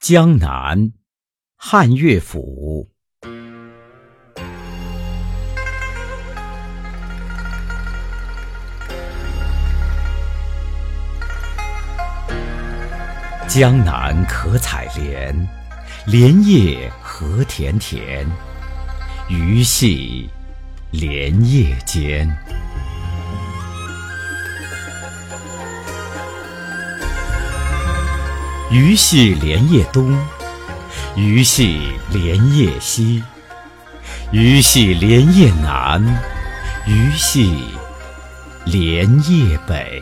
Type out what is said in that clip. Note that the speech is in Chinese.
江南，汉乐府。江南可采莲，莲叶何田田。鱼戏莲叶间。鱼戏莲叶东，鱼戏莲叶西，鱼戏莲叶南，鱼戏莲叶北。